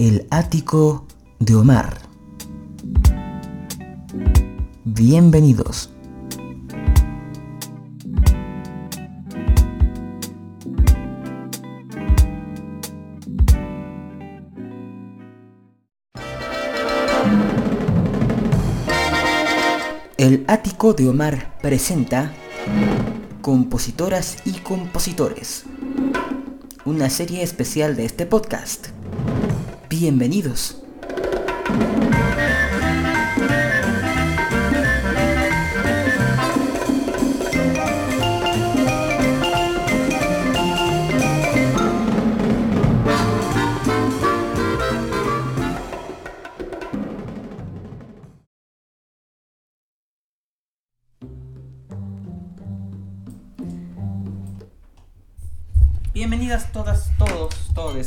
El ático de Omar. Bienvenidos. El ático de Omar presenta Compositoras y Compositores, una serie especial de este podcast. Bienvenidos.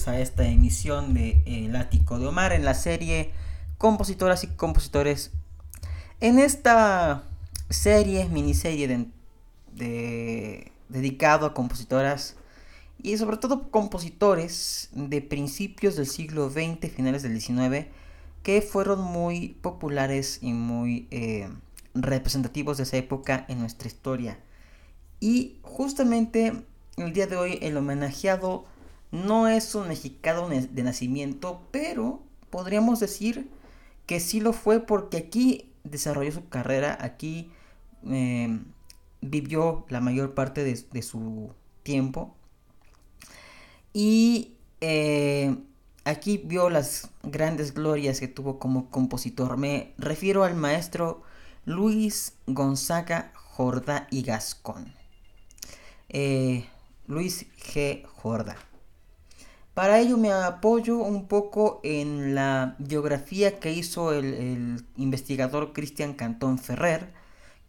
A esta emisión de El Ático de Omar en la serie Compositoras y Compositores. En esta serie, miniserie de, dedicado a compositoras y sobre todo compositores de principios del siglo XX, finales del XIX, que fueron muy populares y muy eh, representativos de esa época en nuestra historia. Y justamente el día de hoy el homenajeado no es un mexicano de nacimiento, pero podríamos decir que sí lo fue porque aquí desarrolló su carrera, aquí eh, vivió la mayor parte de, su tiempo y eh, aquí vio las grandes glorias que tuvo como compositor. Me refiero al maestro Luis Gonzaga Jordá y Gascón. Eh, Luis G. Jorda. Para ello me apoyo un poco en la biografía que hizo el, investigador Cristian Cantón Ferrer,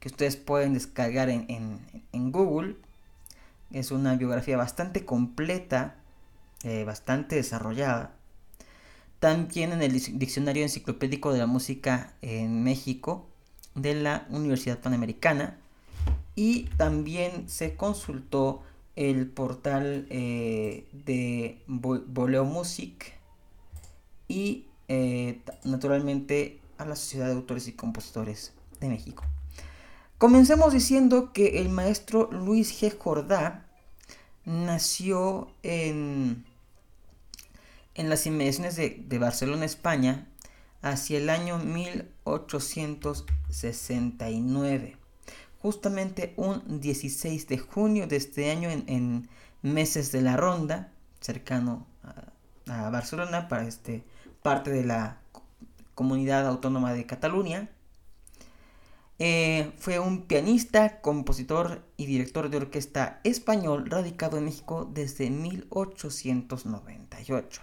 que ustedes pueden descargar en, Google. Es una biografía bastante completa, eh, bastante desarrollada. También en el Diccionario Enciclopédico de la Música en México de la Universidad Panamericana. Y también se consultó el portal eh, de Boleo Music y eh, naturalmente a la Sociedad de Autores y Compositores de México. Comencemos diciendo que el maestro Luis G. Jordá nació en, en las inmediaciones de Barcelona, España, hacia el año 1869 justamente un 16 de junio de este año en, Meses de la Ronda, cercano a, Barcelona, para este, parte de la comunidad autónoma de Cataluña. Eh, fue un pianista, compositor y director de orquesta español radicado en México desde 1898.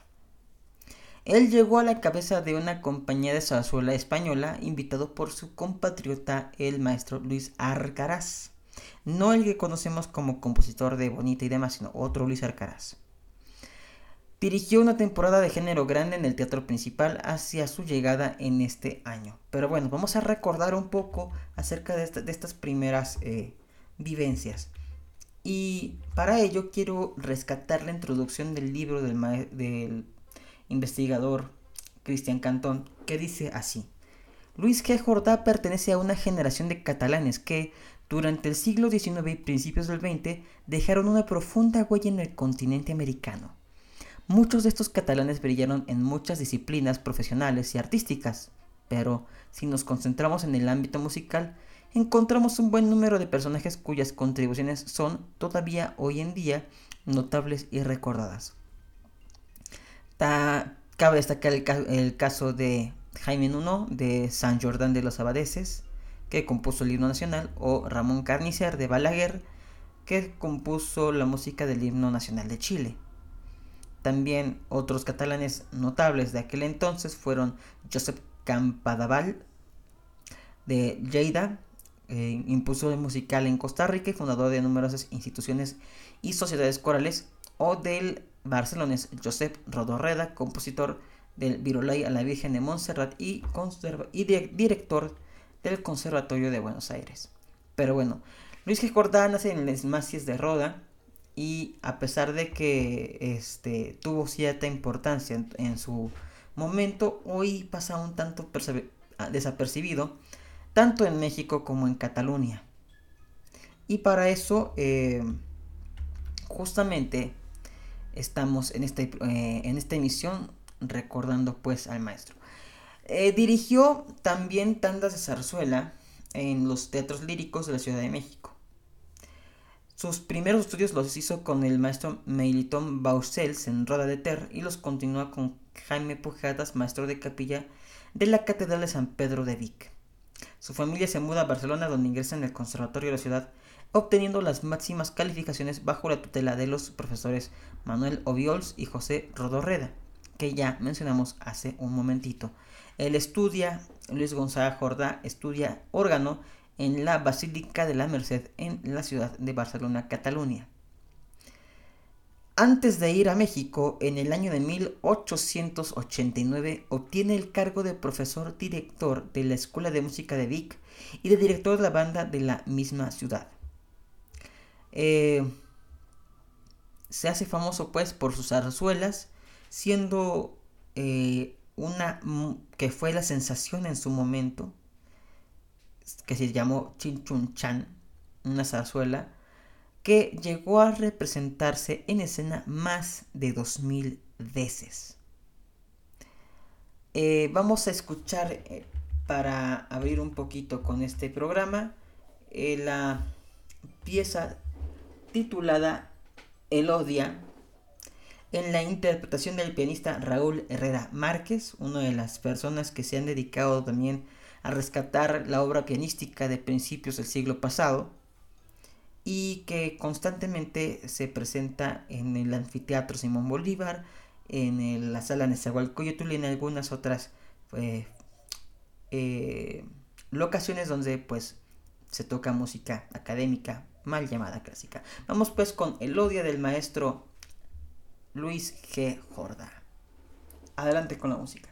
Él llegó a la cabeza de una compañía de zarzuela española invitado por su compatriota el maestro Luis Arcaraz. No el que conocemos como compositor de Bonita y demás, sino otro Luis Arcaraz. Dirigió una temporada de género grande en el teatro principal hacia su llegada en este año. Pero bueno, vamos a recordar un poco acerca de, estas primeras eh, vivencias. Y para ello quiero rescatar la introducción del libro del, del investigador Cristian Cantón, que dice así. Luis G. Jordá pertenece a una generación de catalanes que, durante el siglo XIX y principios del XX, dejaron una profunda huella en el continente americano. Muchos de estos catalanes brillaron en muchas disciplinas profesionales y artísticas, pero si nos concentramos en el ámbito musical, encontramos un buen número de personajes cuyas contribuciones son todavía hoy en día notables y recordadas cabe destacar el, caso de Jaime Nuno de San Jordán de los Abadeses, que compuso el himno nacional, o Ramón Carnicer de Balaguer, que compuso la música del himno nacional de Chile. También otros catalanes notables de aquel entonces fueron Josep Campadaval de Lleida, eh, impuso el musical en Costa Rica y fundador de numerosas instituciones y sociedades corales, o del barcelonés Josep Rodorreda, compositor del Virolay a la Virgen de Montserrat y, director del Conservatorio de Buenos Aires. Pero bueno, Luis G. Jordá nace en Les Macies de Roda y a pesar de que este, tuvo cierta importancia en, su momento hoy pasa un tanto ah, desapercibido, tanto en México como en Cataluña. Y para eso, eh, justamente, estamos en, este, eh, en esta emisión recordando pues al maestro. Eh, dirigió también tandas de zarzuela en los teatros líricos de la Ciudad de México. Sus primeros estudios los hizo con el maestro Meilitón Baucels en Roda de Ter y los continúa con Jaime Pujadas, maestro de capilla de la Catedral de San Pedro de Vic. Su familia se muda a Barcelona donde ingresa en el Conservatorio de la ciudad, obteniendo las máximas calificaciones bajo la tutela de los profesores Manuel Obiols y José Rodorreda, que ya mencionamos hace un momentito. Él estudia, Luis Gonzaga Jordá estudia órgano en la Basílica de la Merced en la ciudad de Barcelona, Cataluña. Antes de ir a México, en el año de 1889 obtiene el cargo de profesor director de la Escuela de Música de Vic y de director de la banda de la misma ciudad. Eh, se hace famoso pues por sus zarzuelas, siendo eh, una que fue la sensación en su momento, que se llamó Chun Chan, una zarzuela, que llegó a representarse en escena más de 2000 veces. Eh, vamos a escuchar para abrir un poquito con este programa la pieza titulada Elodia en la interpretación del pianista Raúl Herrera Márquez, una de las personas que se han dedicado también a rescatar la obra pianística de principios del siglo pasado y que constantemente se presenta en el anfiteatro Simón Bolívar, en la sala Nezahualcóyotl y en algunas otras pues, eh, locaciones donde pues se toca música académica mal llamada clásica. Vamos pues con el odio del maestro Luis G. Jorda. Adelante con la música.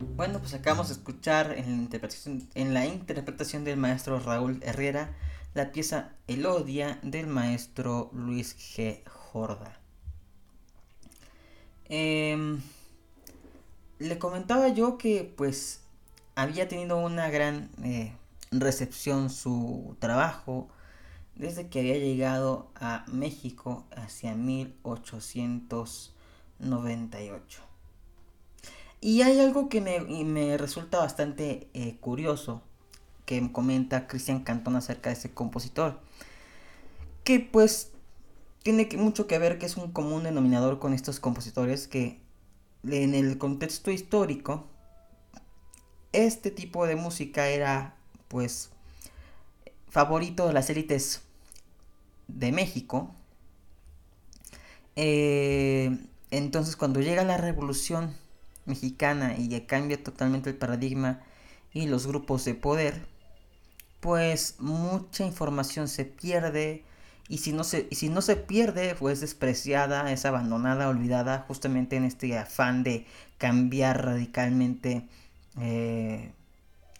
Bueno, pues acabamos de escuchar en la interpretación, en la interpretación del maestro Raúl Herrera la pieza Elodia del maestro Luis G. Jorda. Em, le comentaba yo que pues había tenido una gran eh, recepción su trabajo desde que había llegado a México hacia 1898. Y hay algo que me, resulta bastante eh, curioso que comenta Cristian Cantón acerca de ese compositor. Que pues tiene mucho que ver que es un común denominador con estos compositores que en el contexto histórico este tipo de música era pues favorito de las élites de México. Eh, entonces cuando llega la revolución mexicana y cambia totalmente el paradigma y los grupos de poder, pues mucha información se pierde y si no se, si no se pierde, pues despreciada, es abandonada, olvidada, justamente en este afán de cambiar radicalmente, eh,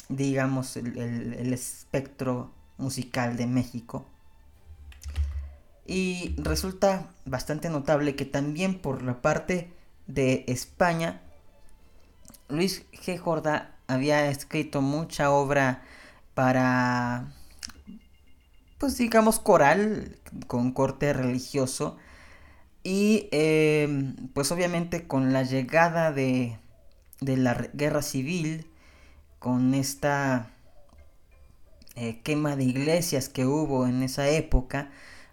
digamos, el espectro musical de México. Y resulta bastante notable que también por la parte de España Luis G. Jorda había escrito mucha obra para, pues digamos, coral con corte religioso. Y em, pues obviamente con la llegada de, de la guerra civil, con esta eh, quema de iglesias que hubo en esa época,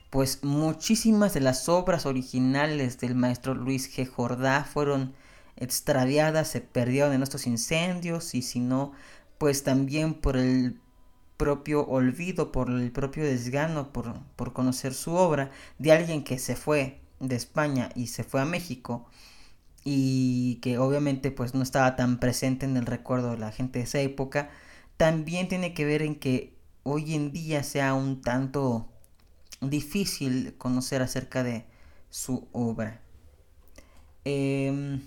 pues muchísimas de las obras originales del maestro Luis G. Jordá fueron extraviadas, se perdieron en estos incendios y si no, pues también por el propio olvido, por el propio desgano, por, por conocer su obra de alguien que se fue de España y se fue a México y que obviamente pues no estaba tan presente en el recuerdo de la gente de esa época, también tiene que ver en que hoy en día sea un tanto difícil conocer acerca de su obra. Eh,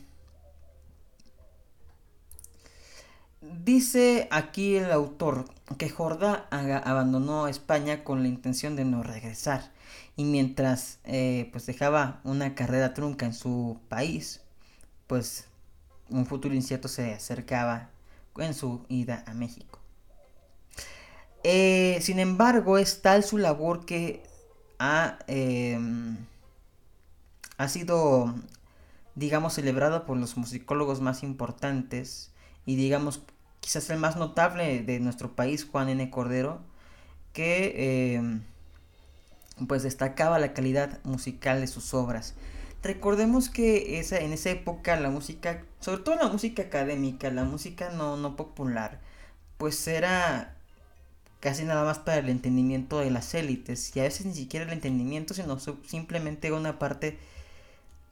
Dice aquí el autor que Jordá abandonó España con la intención de no regresar y mientras eh, pues dejaba una carrera trunca en su país, pues un futuro incierto se acercaba en su ida a México. Eh, sin embargo, es tal su labor que ha, em, ha sido, digamos, celebrada por los musicólogos más importantes y digamos quizás el más notable de nuestro país, Juan N. Cordero, que em, pues destacaba la calidad musical de sus obras. Recordemos que esa, en esa época la música, sobre todo la música académica, la música no, no popular, pues era casi nada más para el entendimiento de las élites y a veces ni siquiera el entendimiento, sino simplemente una parte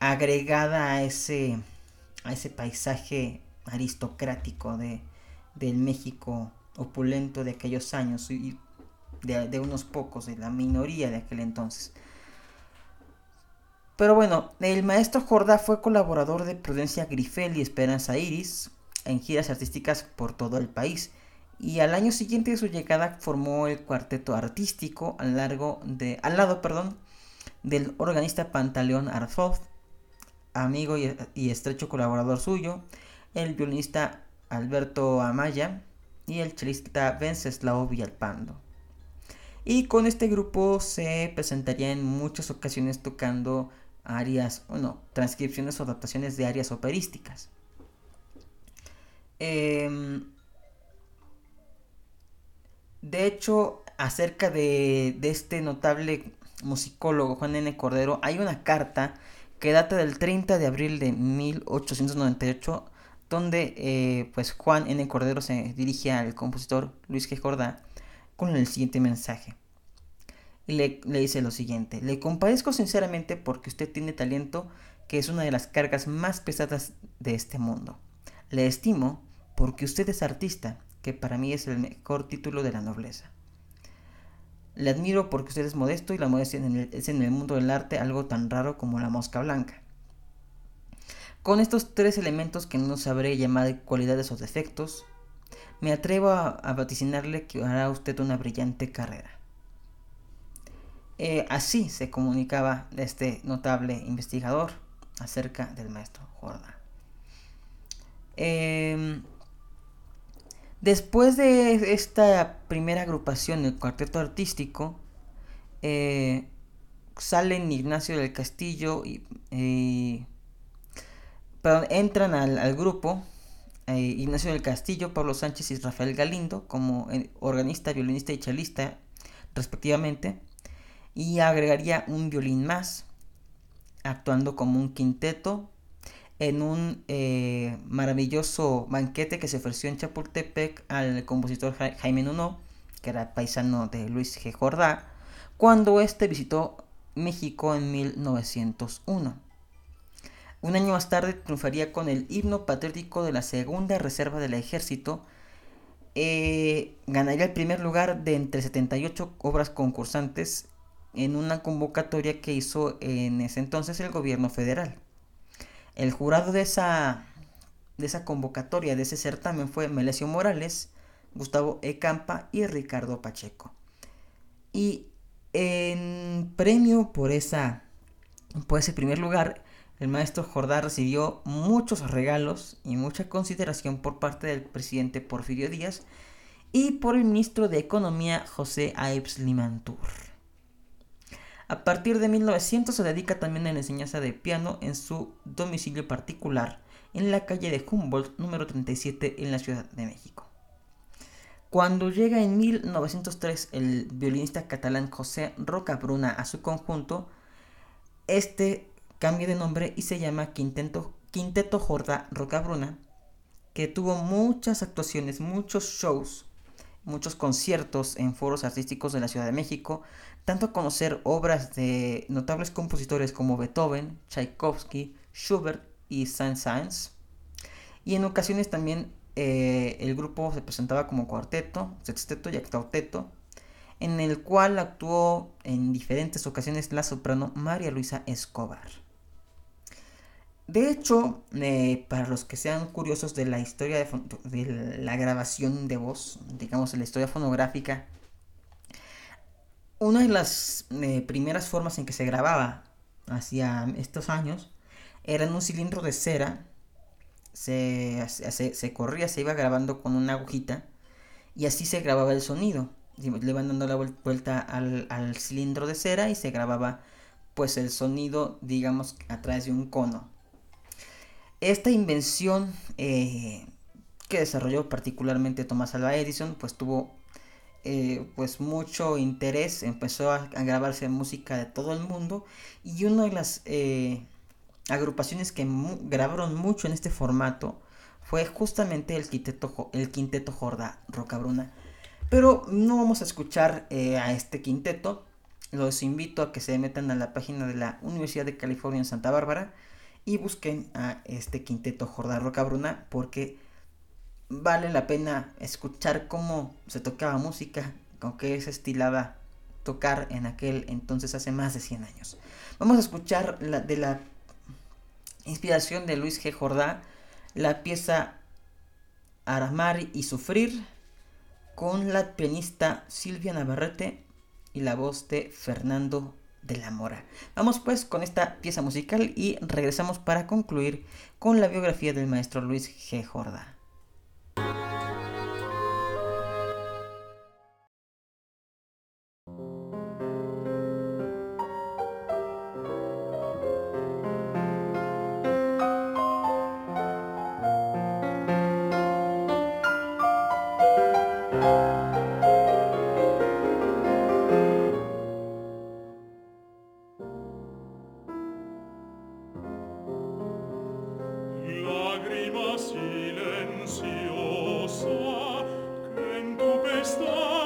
agregada a ese, a ese paisaje aristocrático de, del México opulento de aquellos años y de, unos pocos, de la minoría de aquel entonces. Pero bueno, el maestro Jordá fue colaborador de Prudencia Grifel y Esperanza Iris en giras artísticas por todo el país. Y al año siguiente de su llegada formó el cuarteto artístico al, largo de, al lado perdón, del organista Pantaleón Arzoz, amigo y estrecho colaborador suyo, el violinista Alberto Amaya y el chelista Venceslao Villalpando. Y con este grupo se presentaría en muchas ocasiones tocando arias, bueno, transcripciones o adaptaciones de arias operísticas. Em, de hecho, acerca de, de, este notable musicólogo Juan N. Cordero, hay una carta que data del 30 de abril de 1898 donde eh, pues Juan N. Cordero se dirige al compositor Luis G. Jordá con el siguiente mensaje. Y le, le, dice lo siguiente, le compadezco sinceramente porque usted tiene talento que es una de las cargas más pesadas de este mundo. Le estimo porque usted es artista, que para mí es el mejor título de la nobleza. Le admiro porque usted es modesto y la modestia es en el mundo del arte algo tan raro como la mosca blanca. Con estos tres elementos que no sabré llamar cualidades o defectos, me atrevo a, vaticinarle que hará usted una brillante carrera. Eh, así se comunicaba este notable investigador acerca del maestro Jordán. Em, después de esta primera agrupación, el cuarteto artístico, eh, salen Ignacio del Castillo y... entran al, grupo eh, Ignacio del Castillo, Pablo Sánchez y Rafael Galindo como eh, organista, violinista y chelista respectivamente. Y agregaría un violín más, actuando como un quinteto en un eh, maravilloso banquete que se ofreció en Chapultepec al compositor Jaime Nuno, que era paisano de Luis G. Jordá, cuando éste visitó México en 1901. Un año más tarde triunfaría con el himno patriótico de la Segunda Reserva del Ejército. Eh, ganaría el primer lugar de entre 78 obras concursantes en una convocatoria que hizo en ese entonces el gobierno federal. El jurado de esa, de esa convocatoria, de ese certamen, fue Melesio Morales, Gustavo Ecampa y Ricardo Pacheco. Y en premio por, esa, por ese primer lugar, el maestro Jordá recibió muchos regalos y mucha consideración por parte del presidente Porfirio Díaz y por el ministro de Economía José Aibs Limantur. A partir de 1900 se dedica también a la enseñanza de piano en su domicilio particular, en la calle de Humboldt número 37 en la Ciudad de México. Cuando llega en 1903 el violinista catalán José Rocabruna a su conjunto, este cambia de nombre y se llama Quinteto, Quinteto Jorda Rocabruna, que tuvo muchas actuaciones, muchos shows muchos conciertos en foros artísticos de la Ciudad de México, tanto a conocer obras de notables compositores como Beethoven, Tchaikovsky, Schubert y Saint-Saëns. Y en ocasiones también eh, el grupo se presentaba como cuarteto, sexteto y octauteto, en el cual actuó en diferentes ocasiones la soprano María Luisa Escobar. De hecho, eh, para los que sean curiosos de la historia de, la grabación de voz, digamos, la historia fonográfica, una de las eh, primeras formas en que se grababa hacia estos años era en un cilindro de cera. Se, corría, se iba grabando con una agujita y así se grababa el sonido. Le iban dando la vuelta al, al cilindro de cera y se grababa pues el sonido, digamos, a través de un cono. Esta invención eh, que desarrolló particularmente Thomas Alva Edison, pues tuvo eh, pues mucho interés, empezó a, grabarse música de todo el mundo y una de las eh, agrupaciones que grabaron mucho en este formato fue justamente el quinteto, el quinteto Jorda Rocabruna. Pero no vamos a escuchar a este quinteto, los invito a que se metan a la página de la Universidad de California en Santa Bárbara y busquen a este quinteto Jordán Rocabruna porque vale la pena escuchar cómo se tocaba música, con qué se estilaba tocar en aquel entonces hace más de 100 años. Vamos a escuchar de la inspiración de Luis G. Jordá la pieza Aramar y Sufrir con la pianista Silvia Navarrete y la voz de Fernando de la Mora. Vamos pues con esta pieza musical y regresamos para concluir con la biografía del maestro Luis G. Jorda. silenziosa che in tu pesta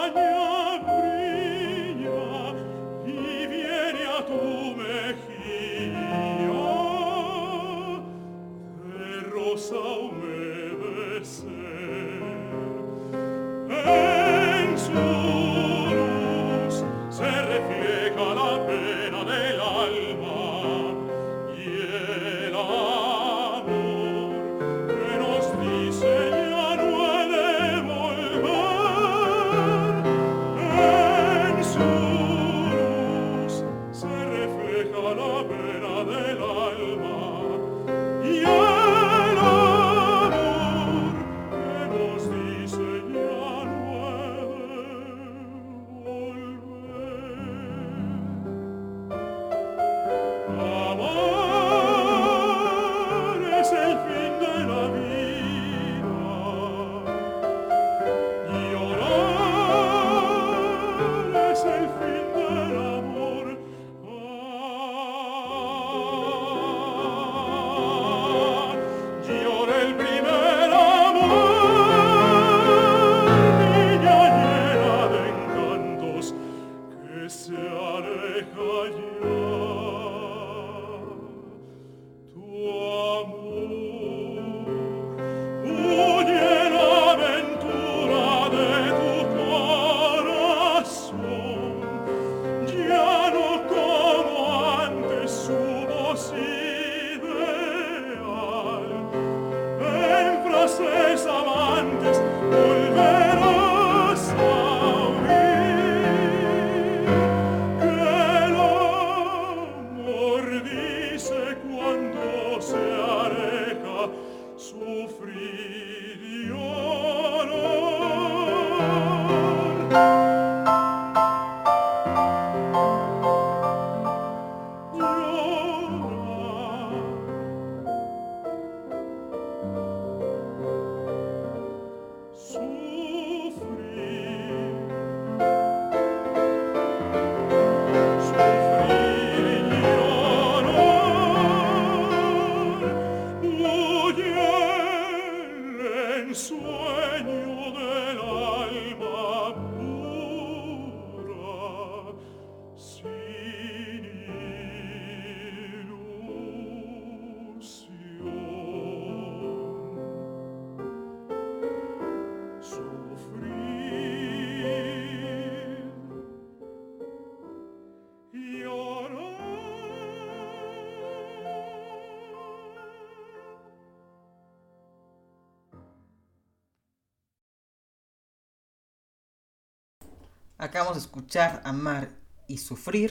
Acabamos de escuchar Amar y Sufrir.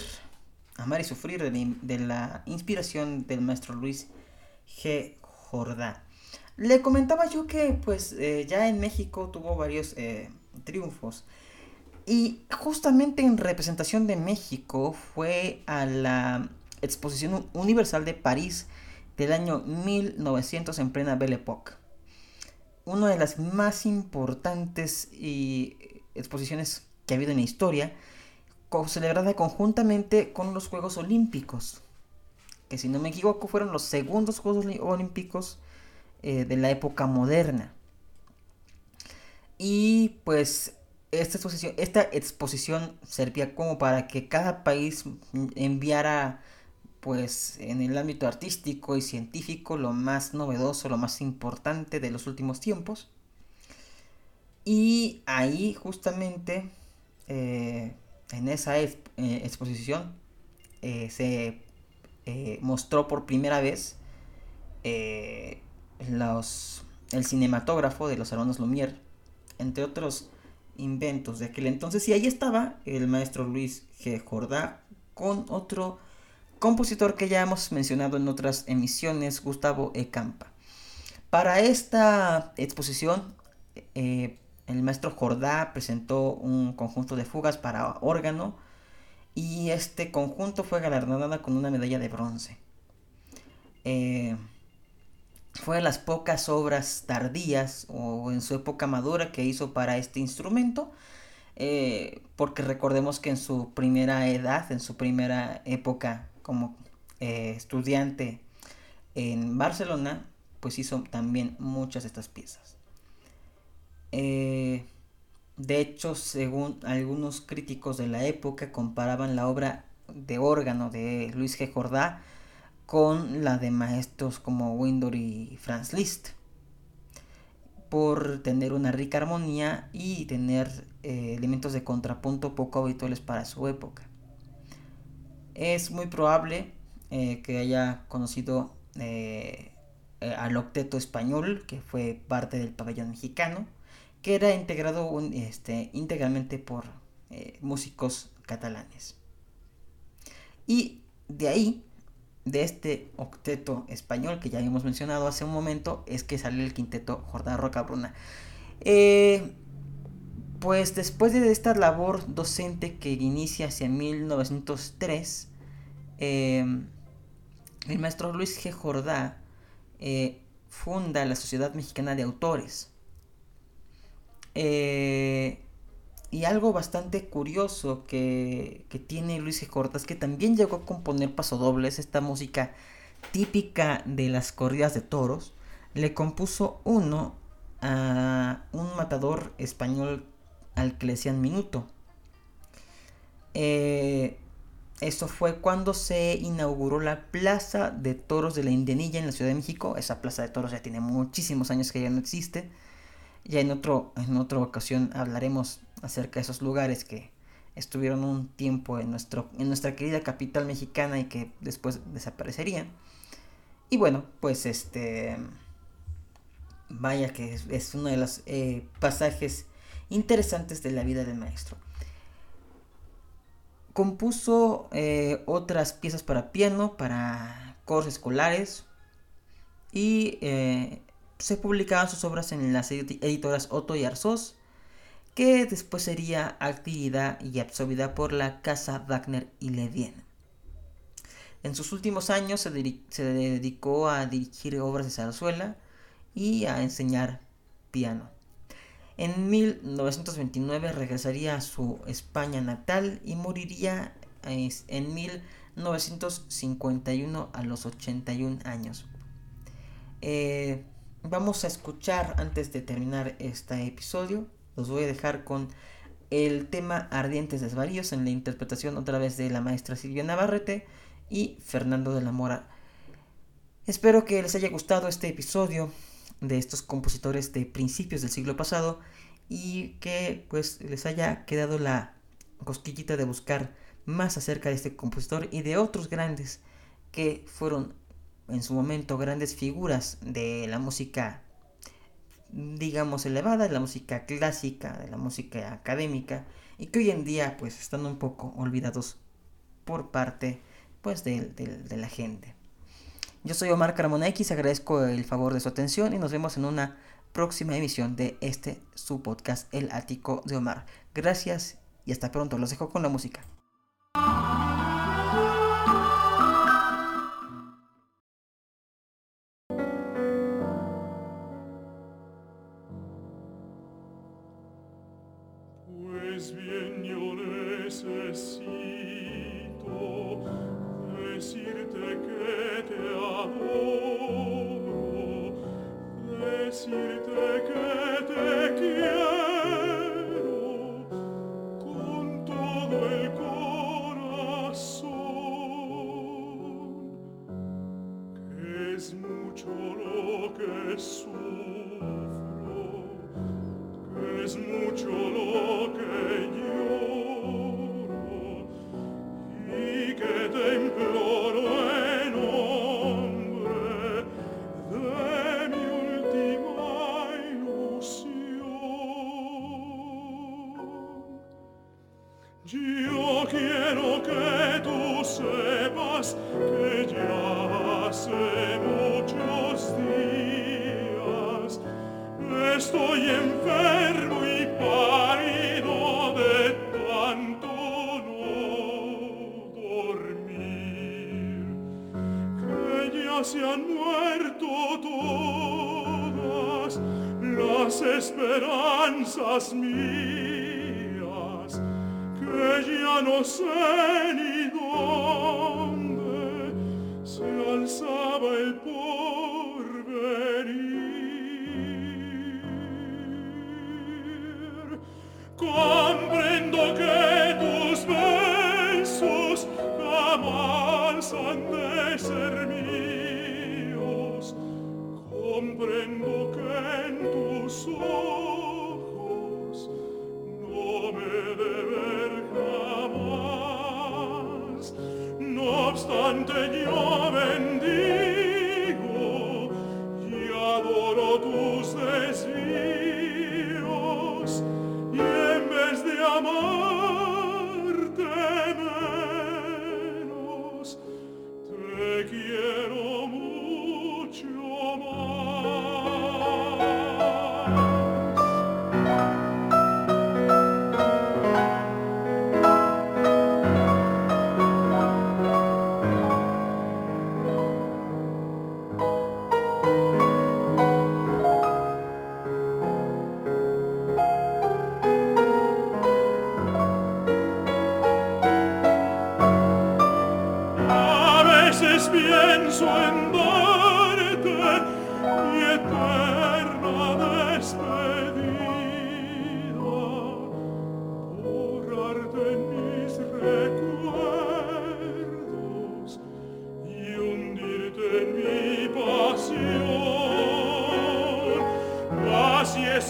Amar y Sufrir de, la inspiración del maestro Luis G. Jordá. Le comentaba yo que pues eh, ya en México tuvo varios eh, triunfos. Y justamente en representación de México fue a la Exposición Universal de París del año 1900 en plena Belle Époque. Una de las más importantes y exposiciones que ha habido en la historia, celebrada conjuntamente con los Juegos Olímpicos, que si no me equivoco fueron los segundos Juegos Olímpicos eh, de la época moderna. Y pues esta exposición, esta exposición servía como para que cada país enviara pues en el ámbito artístico y científico lo más novedoso, lo más importante de los últimos tiempos. Y ahí justamente eh, en esa eh, exposición eh, se mostró por primera vez los, el cinematógrafo de los hermanos Lumière, entre otros inventos de aquel entonces. Y ahí estaba el maestro Luis G. Jordá con otro compositor que ya hemos mencionado en otras emisiones, Gustavo E. Campa. Para esta exposición el maestro Jordá presentó un conjunto de fugas para órgano y este conjunto fue galardonado con una medalla de bronce. Eh, fue de las pocas obras tardías o en su época madura que hizo para este instrumento, eh, porque recordemos que en su primera edad, en su primera época como eh, estudiante en Barcelona, pues hizo también muchas de estas piezas. Eh, de hecho, según algunos críticos de la época, comparaban la obra de órgano de Luis G. Jordá con la de maestros como Windor y Franz Liszt, por tener una rica armonía y tener eh, elementos de contrapunto poco habituales para su época. Es muy probable eh, que haya conocido al octeto español, que fue parte del pabellón mexicano, que era integrado este, íntegramente por eh, músicos catalanes. Y de ahí, de este octeto español que ya habíamos mencionado hace un momento, es que sale el quinteto Jordán Roca Bruna. Eh, pues después de esta labor docente que inicia hacia 1903, eh, el maestro Luis G. Jordá funda la Sociedad Mexicana de Autores eh, y algo bastante curioso que, tiene Luis es que también llegó a componer pasodobles, esta música típica de las corridas de toros. Le compuso uno a un matador español al que le decían Minuto. Eh, eso fue cuando se inauguró la Plaza de Toros de la Indianilla en la Ciudad de México. Esa Plaza de Toros ya tiene muchísimos años que ya no existe. Ya en, otro, en otra ocasión hablaremos acerca de esos lugares que estuvieron un tiempo en, nuestro, en nuestra querida capital mexicana y que después desaparecerían. Y bueno, pues este... Vaya que es, uno de los eh, pasajes interesantes de la vida del maestro. Compuso eh, otras piezas para piano, para coros escolares y eh, se publicaban sus obras en las editoras Otto y Arzós, que después sería adquirida y absorbida por la casa Wagner y Ledien. En sus últimos años se, dedicó a dirigir obras de zarzuela y a enseñar piano. En 1929 regresaría a su España natal y moriría en 1951 a los 81 años. Eh, vamos a escuchar antes de terminar este episodio. Los voy a dejar con el tema Ardientes Desvaríos en la interpretación otra vez de la maestra Silvia Navarrete y Fernando de la Mora. Espero que les haya gustado este episodio de estos compositores de principios del siglo pasado y que pues les haya quedado la cosquillita de buscar más acerca de este compositor y de otros grandes que fueron en su momento grandes figuras de la música digamos elevada, de la música clásica, de la música académica y que hoy en día pues están un poco olvidados por parte pues de, de la gente. Yo soy Omar Carmona X, agradezco el favor de su atención y nos vemos en una próxima emisión de este su podcast El Ático de Omar. Gracias y hasta pronto. Los dejo con la música. causas me.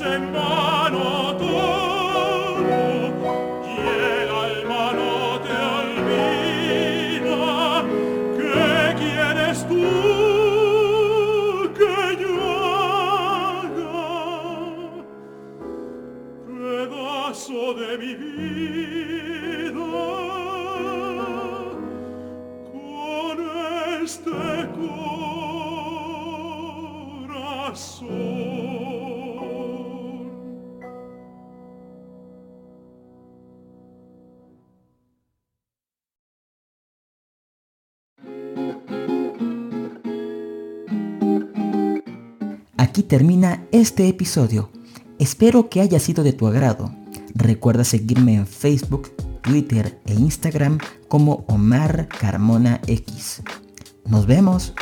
and more. Termina este episodio. Espero que haya sido de tu agrado. Recuerda seguirme en Facebook, Twitter e Instagram como Omar Carmona X. Nos vemos.